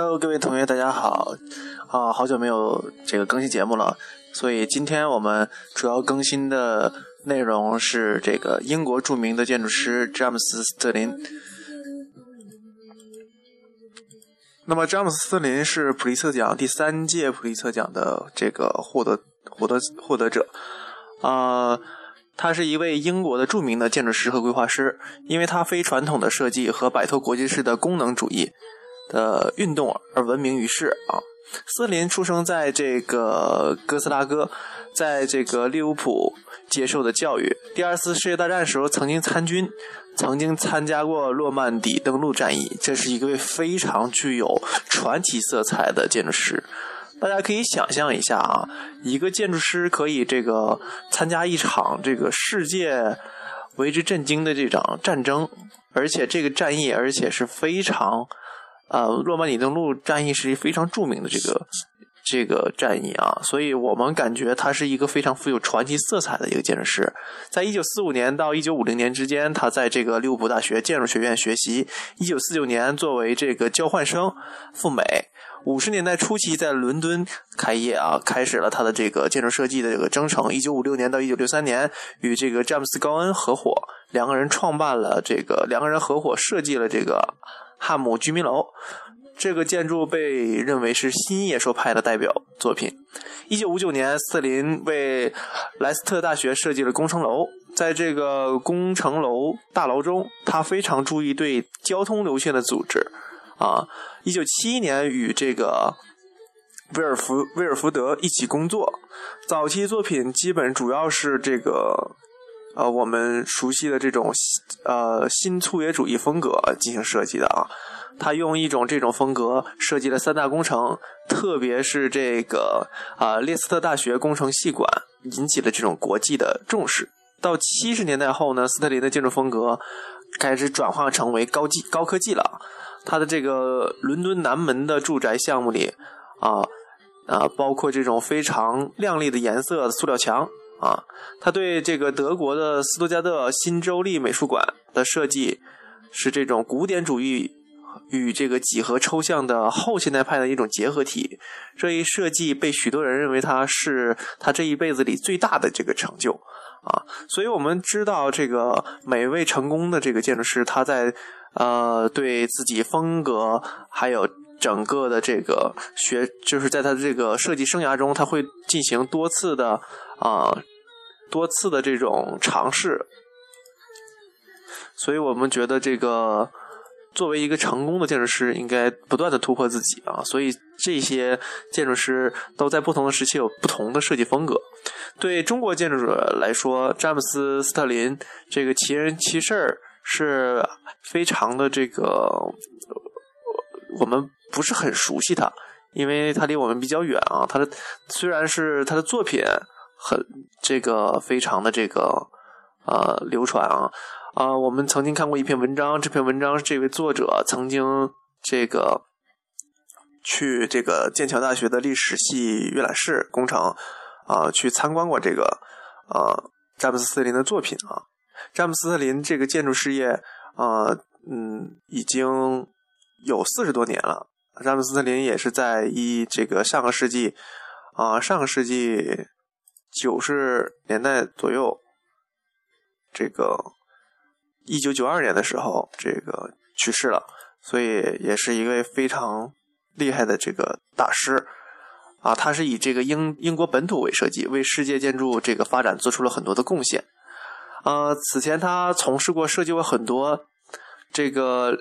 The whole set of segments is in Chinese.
Hello，各位同学，大家好！啊，好久没有这个更新节目了，所以今天我们主要更新的内容是这个英国著名的建筑师詹姆斯·斯特林。那么，詹姆斯·斯特林是普利策奖第三届普利策奖的这个获得获得获得者啊。他是一位英国的著名的建筑师和规划师，因为他非传统的设计和摆脱国际式的功能主义的运动而闻名于世啊。斯林出生在这个哥斯拉哥，在这个利物浦接受的教育。第二次世界大战时候曾经参军，曾经参加过诺曼底登陆战役。这是一位非常具有传奇色彩的建筑师。大家可以想象一下啊，一个建筑师可以这个参加一场这个世界为之震惊的这场战争，而且这个战役而且是非常，呃，诺曼底登陆战役是非常著名的这个这个战役啊，所以我们感觉他是一个非常富有传奇色彩的一个建筑师。在一九四五年到一九五零年之间，他在这个利物浦大学建筑学院学习。一九四九年作为这个交换生赴美。五十年代初期，在伦敦开业啊，开始了他的这个建筑设计的这个征程。一九五六年到一九六三年，与这个詹姆斯·高恩合伙，两个人创办了这个，两个人合伙设计了这个汉姆居民楼。这个建筑被认为是新野兽派的代表作品。一九五九年，斯特林为莱斯特大学设计了工程楼。在这个工程楼大楼中，他非常注意对交通流线的组织。啊，一九七一年与这个威尔福威尔福德一起工作，早期作品基本主要是这个呃我们熟悉的这种呃新粗野主义风格进行设计的啊。他用一种这种风格设计了三大工程，特别是这个啊列斯特大学工程系馆引起了这种国际的重视。到七十年代后呢，斯特林的建筑风格开始转化成为高技高科技了。他的这个伦敦南门的住宅项目里，啊啊，包括这种非常亮丽的颜色的塑料墙啊，他对这个德国的斯图加特新州立美术馆的设计是这种古典主义与这个几何抽象的后现代派的一种结合体。这一设计被许多人认为他是他这一辈子里最大的这个成就啊。所以我们知道，这个每位成功的这个建筑师，他在。呃，对自己风格还有整个的这个学，就是在他的这个设计生涯中，他会进行多次的啊，多次的这种尝试。所以我们觉得，这个作为一个成功的建筑师，应该不断的突破自己啊。所以这些建筑师都在不同的时期有不同的设计风格。对中国建筑者来说，詹姆斯·斯特林这个奇人奇事儿。是非常的这个，我们不是很熟悉他，因为他离我们比较远啊。他的虽然是他的作品很这个非常的这个呃流传啊啊，我们曾经看过一篇文章，这篇文章是这位作者曾经这个去这个剑桥大学的历史系阅览室工程啊去参观过这个呃詹姆斯斯林的作品啊。詹姆斯特林这个建筑事业啊，嗯，已经有四十多年了。詹姆斯特林也是在一这个上个世纪啊，上个世纪九十年代左右，这个一九九二年的时候，这个去世了。所以也是一位非常厉害的这个大师啊。他是以这个英英国本土为设计，为世界建筑这个发展做出了很多的贡献。呃，此前他从事过设计过很多这个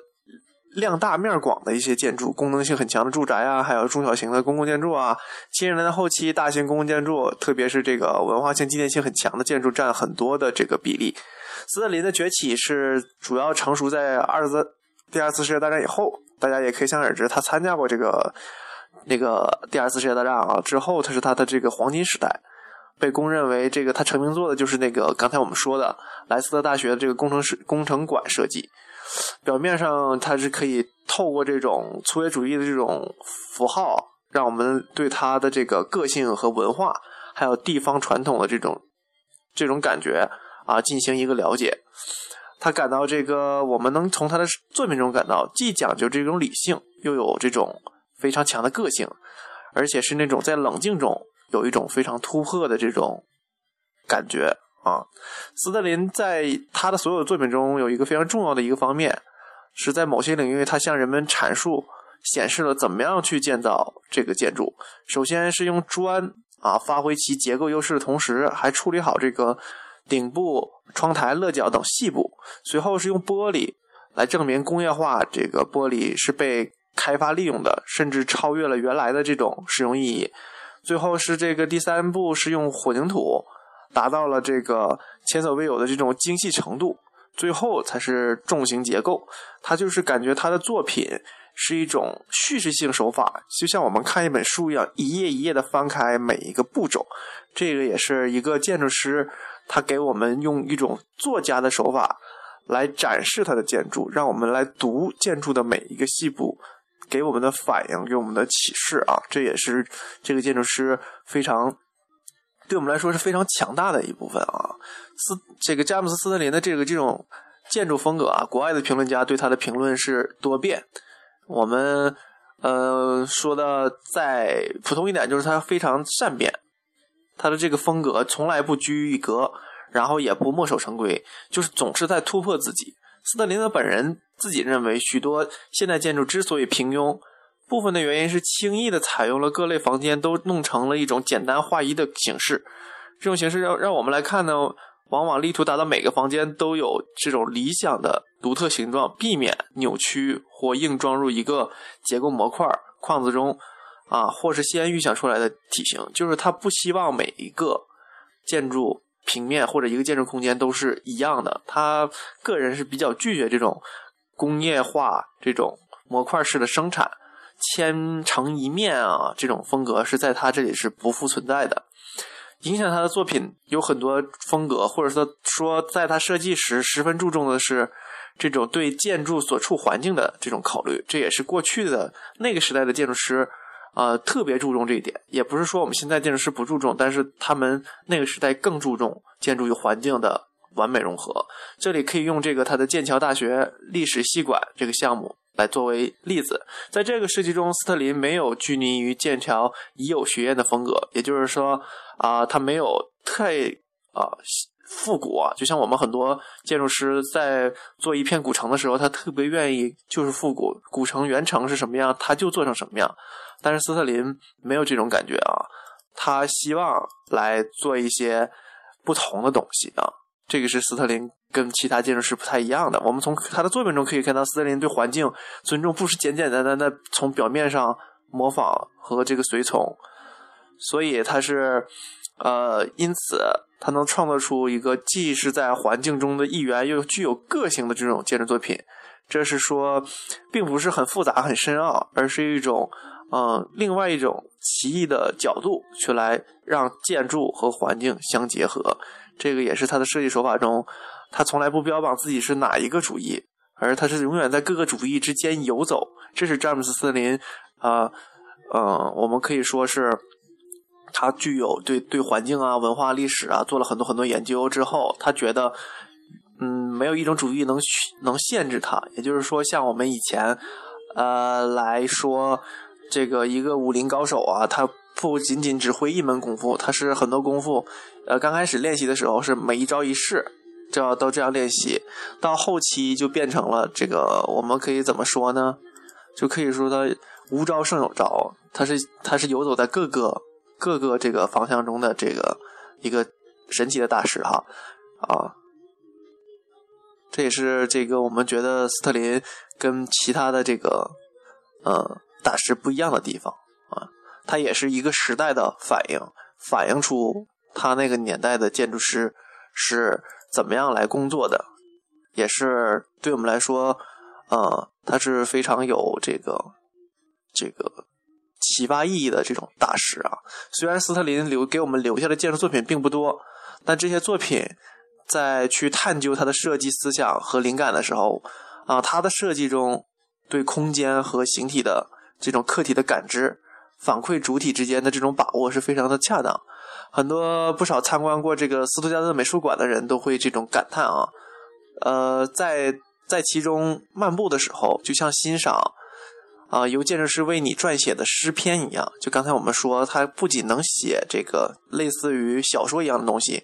量大面广的一些建筑，功能性很强的住宅啊，还有中小型的公共建筑啊。七十年代后期，大型公共建筑，特别是这个文化性、纪念性很强的建筑，占很多的这个比例。斯特林的崛起是主要成熟在二次第二次世界大战以后，大家也可以想而知，他参加过这个那个第二次世界大战啊之后，他是他的这个黄金时代。被公认为这个他成名作的就是那个刚才我们说的莱斯特大学的这个工程师工程馆设计。表面上它是可以透过这种粗野主义的这种符号，让我们对他的这个个性和文化，还有地方传统的这种这种感觉啊进行一个了解。他感到这个我们能从他的作品中感到，既讲究这种理性，又有这种非常强的个性，而且是那种在冷静中有一种非常突破的这种感觉啊。斯特林在他的所有作品中有一个非常重要的一个方面，是在某些领域他向人们阐述、显示了怎么样去建造这个建筑。首先是用砖啊发挥其结构优势的同时，还处理好这个顶部、窗台、勒角等细部。随后是用玻璃。来证明工业化这个玻璃是被开发利用的，甚至超越了原来的这种使用意义。最后是这个第三步是用混凝土达到了这个前所未有的这种精细程度。最后才是重型结构，他就是感觉他的作品是一种叙事性手法，就像我们看一本书一样，一页一页的翻开每一个步骤。这个也是一个建筑师，他给我们用一种作家的手法。来展示它的建筑，让我们来读建筑的每一个细部，给我们的反应，给我们的启示啊！这也是这个建筑师非常对我们来说是非常强大的一部分啊。斯这个詹姆斯斯特林的这个这种建筑风格啊，国外的评论家对他的评论是多变。我们呃说的再普通一点，就是他非常善变，他的这个风格从来不拘一格。然后也不墨守成规，就是总是在突破自己。斯特林的本人自己认为，许多现代建筑之所以平庸，部分的原因是轻易的采用了各类房间都弄成了一种简单划一的形式。这种形式让让我们来看呢，往往力图达到每个房间都有这种理想的独特形状，避免扭曲或硬装入一个结构模块框子中，啊，或是先预想出来的体型。就是他不希望每一个建筑。平面或者一个建筑空间都是一样的，他个人是比较拒绝这种工业化、这种模块式的生产，千城一面啊，这种风格是在他这里是不复存在的。影响他的作品有很多风格，或者说说在他设计时十分注重的是这种对建筑所处环境的这种考虑，这也是过去的那个时代的建筑师。呃，特别注重这一点，也不是说我们现在建筑师不注重，但是他们那个时代更注重建筑与环境的完美融合。这里可以用这个他的剑桥大学历史系馆这个项目来作为例子。在这个设计中，斯特林没有拘泥于剑桥已有学院的风格，也就是说，啊，他没有太啊复古啊，就像我们很多建筑师在做一片古城的时候，他特别愿意就是复古，古城原城是什么样，他就做成什么样。但是斯特林没有这种感觉啊，他希望来做一些不同的东西啊。这个是斯特林跟其他建筑师不太一样的。我们从他的作品中可以看到，斯特林对环境尊重不是简简单单的从表面上模仿和这个随从，所以他是呃，因此他能创作出一个既是在环境中的一员，又具有个性的这种建筑作品。这是说，并不是很复杂、很深奥，而是一种。嗯，另外一种奇异的角度去来让建筑和环境相结合，这个也是他的设计手法中，他从来不标榜自己是哪一个主义，而他是永远在各个主义之间游走。这是詹姆斯斯林啊，嗯，我们可以说是他具有对对环境啊、文化历史啊做了很多很多研究之后，他觉得嗯，没有一种主义能能限制他。也就是说，像我们以前呃来说。这个一个武林高手啊，他不仅仅只会一门功夫，他是很多功夫。呃，刚开始练习的时候是每一招一式，就要都这样练习。到后期就变成了这个，我们可以怎么说呢？就可以说他无招胜有招，他是他是游走在各个各个这个方向中的这个一个神奇的大师哈啊。这也是这个我们觉得斯特林跟其他的这个嗯。大师不一样的地方啊，他也是一个时代的反应，反映出他那个年代的建筑师是怎么样来工作的，也是对我们来说，呃，他是非常有这个这个启发意义的这种大师啊。虽然斯特林留给我们留下的建筑作品并不多，但这些作品在去探究他的设计思想和灵感的时候，啊，他的设计中对空间和形体的。这种客体的感知、反馈主体之间的这种把握是非常的恰当。很多不少参观过这个斯图加特美术馆的人都会这种感叹啊，呃，在在其中漫步的时候，就像欣赏啊，由建筑师为你撰写的诗篇一样。就刚才我们说，他不仅能写这个类似于小说一样的东西，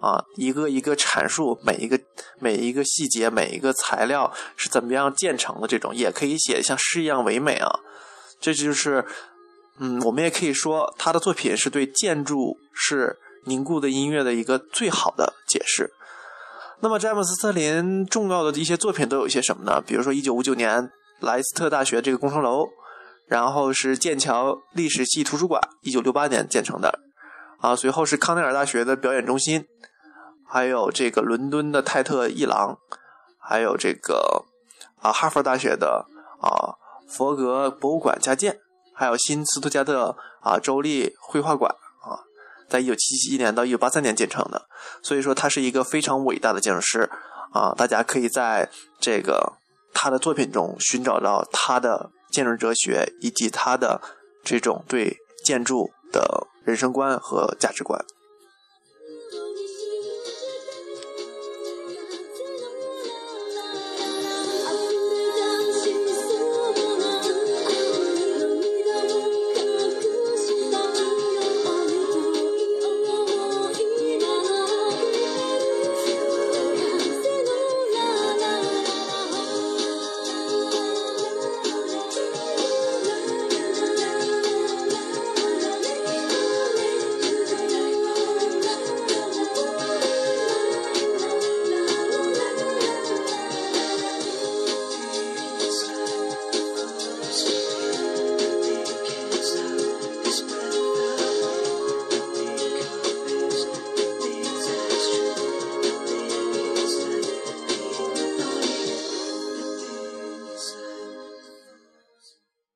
啊，一个一个阐述每一个每一个细节、每一个材料是怎么样建成的这种，也可以写像诗一样唯美啊。这就是，嗯，我们也可以说他的作品是对建筑是凝固的音乐的一个最好的解释。那么詹姆斯·特林重要的一些作品都有一些什么呢？比如说一九五九年。莱斯特大学这个工程楼，然后是剑桥历史系图书馆，一九六八年建成的，啊，随后是康奈尔大学的表演中心，还有这个伦敦的泰特艺廊，还有这个啊哈佛大学的啊佛格博物馆加建，还有新斯图加特啊州立绘画馆啊，在一九七七年到一九八三年建成的，所以说他是一个非常伟大的建筑师啊，大家可以在这个。他的作品中寻找到他的建筑哲学，以及他的这种对建筑的人生观和价值观。